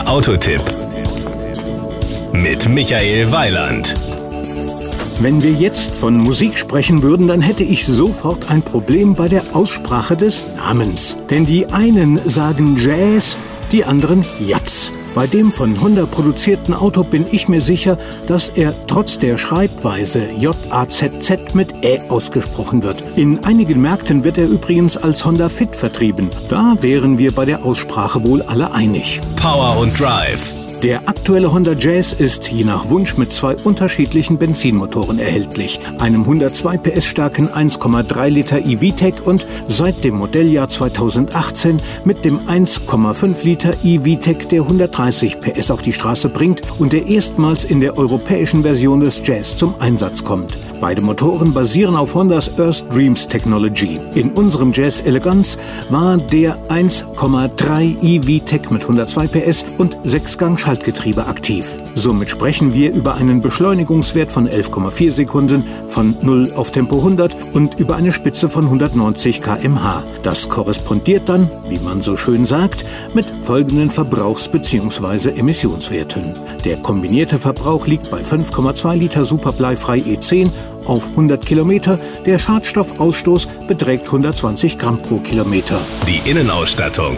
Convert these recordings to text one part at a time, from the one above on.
Der Autotipp mit Michael Weiland. Wenn wir jetzt von Musik sprechen würden, dann hätte ich sofort ein Problem bei der Aussprache des Namens. Denn die einen sagen Jazz, die anderen Jazz. Bei dem von Honda produzierten Auto bin ich mir sicher, dass er trotz der Schreibweise J-A-Z-Z mit Ä ausgesprochen wird. In einigen Märkten wird er übrigens als Honda Fit vertrieben. Da wären wir bei der Aussprache wohl alle einig. Power und Drive der aktuelle Honda Jazz ist je nach Wunsch mit zwei unterschiedlichen Benzinmotoren erhältlich, einem 102 PS starken 1,3 Liter e-VTEC und seit dem Modelljahr 2018 mit dem 1,5 Liter e-VTEC, der 130 PS auf die Straße bringt und der erstmals in der europäischen Version des Jazz zum Einsatz kommt. Beide Motoren basieren auf Hondas Earth Dreams Technology. In unserem Jazz Elegance war der 1,3 e-VTEC mit 102 PS und 6-Gang Schaltgetriebe aktiv. Somit sprechen wir über einen Beschleunigungswert von 11,4 Sekunden von 0 auf Tempo 100 und über eine Spitze von 190 km/h. Das korrespondiert dann, wie man so schön sagt, mit folgenden Verbrauchs- bzw. Emissionswerten. Der kombinierte Verbrauch liegt bei 5,2 Liter Superbleifrei E10 auf 100 Kilometer. Der Schadstoffausstoß beträgt 120 Gramm pro Kilometer. Die Innenausstattung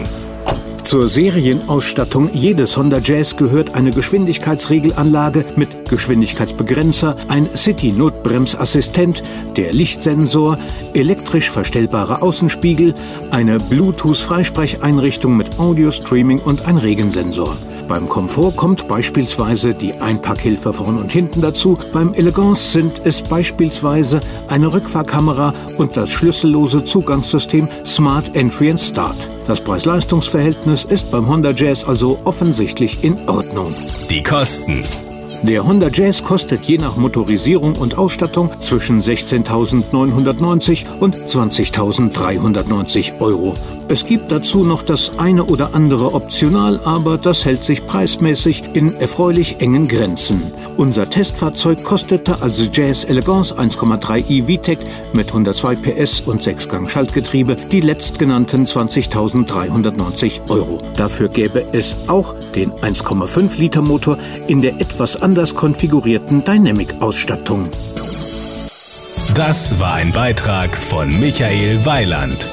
zur Serienausstattung jedes Honda Jazz gehört eine Geschwindigkeitsregelanlage mit Geschwindigkeitsbegrenzer, ein City-Notbremsassistent, der Lichtsensor, elektrisch verstellbare Außenspiegel, eine Bluetooth-Freisprecheinrichtung mit Audio-Streaming und ein Regensensor. Beim Komfort kommt beispielsweise die Einpackhilfe vorn und hinten dazu. Beim Elegance sind es beispielsweise eine Rückfahrkamera und das schlüssellose Zugangssystem Smart Entry and Start. Das Preis-Leistungs-Verhältnis ist beim Honda Jazz also offensichtlich in Ordnung. Die Kosten. Der Honda Jazz kostet je nach Motorisierung und Ausstattung zwischen 16.990 und 20.390 Euro. Es gibt dazu noch das eine oder andere optional, aber das hält sich preismäßig in erfreulich engen Grenzen. Unser Testfahrzeug kostete also Jazz Elegance 1,3 i VTEC mit 102 PS und 6-Gang Schaltgetriebe die letztgenannten 20.390 Euro. Dafür gäbe es auch den 1,5 Liter Motor in der etwas anders konfigurierten Dynamic-Ausstattung. Das war ein Beitrag von Michael Weiland.